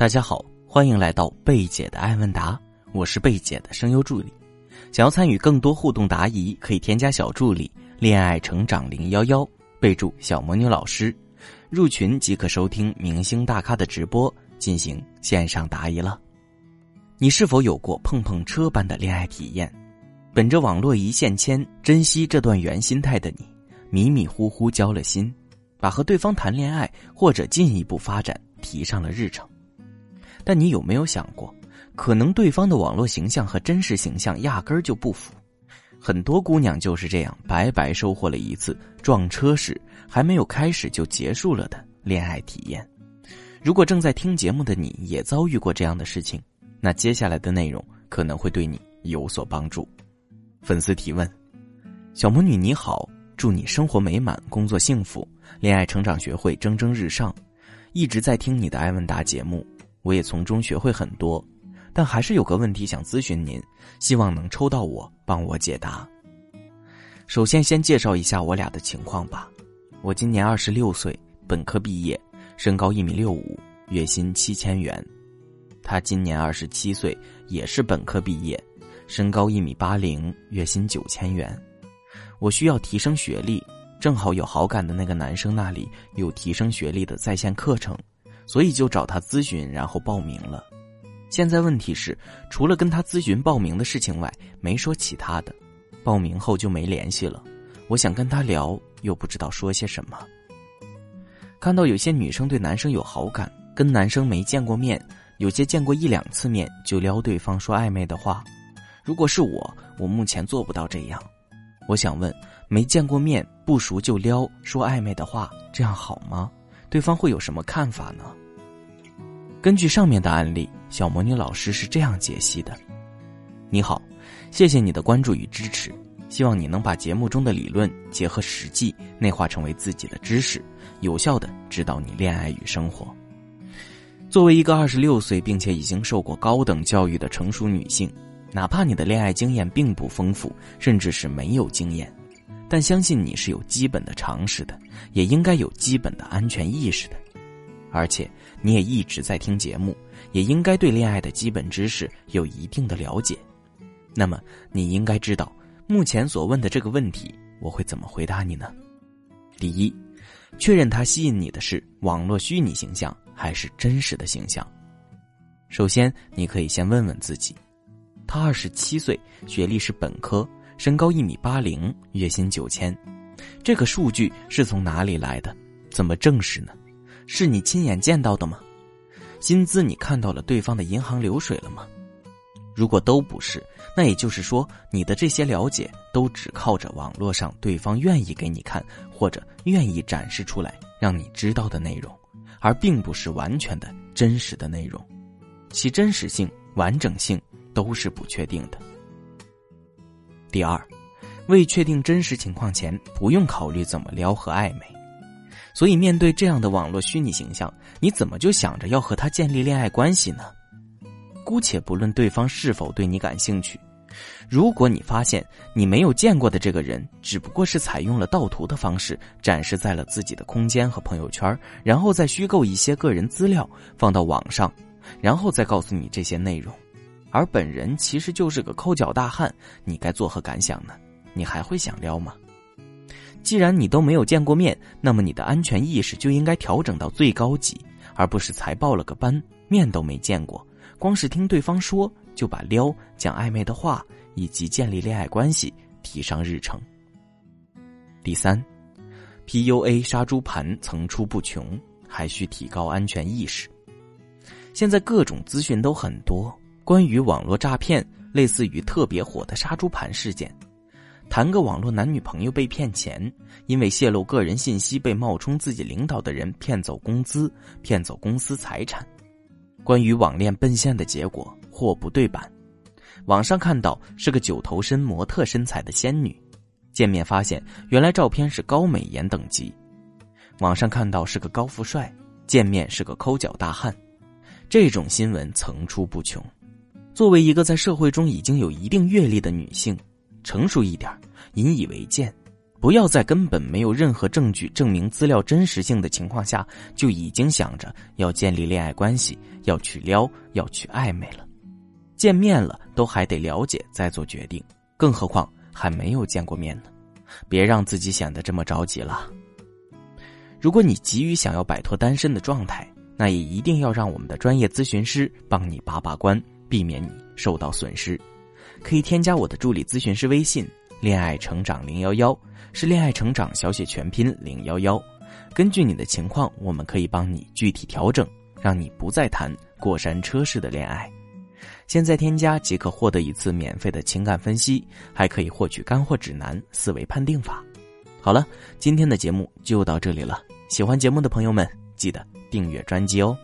大家好，欢迎来到贝姐的爱问答，我是贝姐的声优助理。想要参与更多互动答疑，可以添加小助理“恋爱成长零幺幺”，备注“小魔女老师”，入群即可收听明星大咖的直播，进行线上答疑了。你是否有过碰碰车般的恋爱体验？本着网络一线牵，珍惜这段缘心态的你，迷迷糊糊交了心，把和对方谈恋爱或者进一步发展提上了日程。但你有没有想过，可能对方的网络形象和真实形象压根儿就不符？很多姑娘就是这样白白收获了一次撞车时还没有开始就结束了的恋爱体验。如果正在听节目的你也遭遇过这样的事情，那接下来的内容可能会对你有所帮助。粉丝提问：小魔女你好，祝你生活美满，工作幸福，恋爱成长学会蒸蒸日上。一直在听你的艾问答节目。我也从中学会很多，但还是有个问题想咨询您，希望能抽到我帮我解答。首先，先介绍一下我俩的情况吧。我今年二十六岁，本科毕业，身高一米六五，月薪七千元。他今年二十七岁，也是本科毕业，身高一米八零，月薪九千元。我需要提升学历，正好有好感的那个男生那里有提升学历的在线课程。所以就找他咨询，然后报名了。现在问题是，除了跟他咨询报名的事情外，没说其他的。报名后就没联系了。我想跟他聊，又不知道说些什么。看到有些女生对男生有好感，跟男生没见过面，有些见过一两次面就撩对方说暧昧的话。如果是我，我目前做不到这样。我想问，没见过面不熟就撩说暧昧的话，这样好吗？对方会有什么看法呢？根据上面的案例，小魔女老师是这样解析的：你好，谢谢你的关注与支持，希望你能把节目中的理论结合实际，内化成为自己的知识，有效的指导你恋爱与生活。作为一个二十六岁并且已经受过高等教育的成熟女性，哪怕你的恋爱经验并不丰富，甚至是没有经验，但相信你是有基本的常识的，也应该有基本的安全意识的。而且你也一直在听节目，也应该对恋爱的基本知识有一定的了解。那么你应该知道，目前所问的这个问题，我会怎么回答你呢？第一，确认他吸引你的是网络虚拟形象还是真实的形象。首先，你可以先问问自己：他二十七岁，学历是本科，身高一米八零，月薪九千，这个数据是从哪里来的？怎么证实呢？是你亲眼见到的吗？薪资你看到了对方的银行流水了吗？如果都不是，那也就是说你的这些了解都只靠着网络上对方愿意给你看或者愿意展示出来让你知道的内容，而并不是完全的真实的内容，其真实性、完整性都是不确定的。第二，未确定真实情况前，不用考虑怎么撩和暧昧。所以，面对这样的网络虚拟形象，你怎么就想着要和他建立恋爱关系呢？姑且不论对方是否对你感兴趣，如果你发现你没有见过的这个人，只不过是采用了盗图的方式展示在了自己的空间和朋友圈，然后再虚构一些个人资料放到网上，然后再告诉你这些内容，而本人其实就是个抠脚大汉，你该作何感想呢？你还会想撩吗？既然你都没有见过面，那么你的安全意识就应该调整到最高级，而不是才报了个班，面都没见过，光是听对方说就把撩、讲暧昧的话以及建立恋爱关系提上日程。第三，PUA 杀猪盘层出不穷，还需提高安全意识。现在各种资讯都很多，关于网络诈骗，类似于特别火的杀猪盘事件。谈个网络男女朋友被骗钱，因为泄露个人信息被冒充自己领导的人骗走工资、骗走公司财产。关于网恋奔现的结果，货不对版。网上看到是个九头身模特身材的仙女，见面发现原来照片是高美颜等级。网上看到是个高富帅，见面是个抠脚大汉。这种新闻层出不穷。作为一个在社会中已经有一定阅历的女性。成熟一点，引以为鉴，不要在根本没有任何证据证明资料真实性的情况下，就已经想着要建立恋爱关系，要去撩，要去暧昧了。见面了都还得了解再做决定，更何况还没有见过面呢？别让自己显得这么着急了。如果你急于想要摆脱单身的状态，那也一定要让我们的专业咨询师帮你把把关，避免你受到损失。可以添加我的助理咨询师微信“恋爱成长零幺幺”。是恋爱成长小写全拼零幺幺，根据你的情况，我们可以帮你具体调整，让你不再谈过山车式的恋爱。现在添加即可获得一次免费的情感分析，还可以获取干货指南、思维判定法。好了，今天的节目就到这里了。喜欢节目的朋友们，记得订阅专辑哦。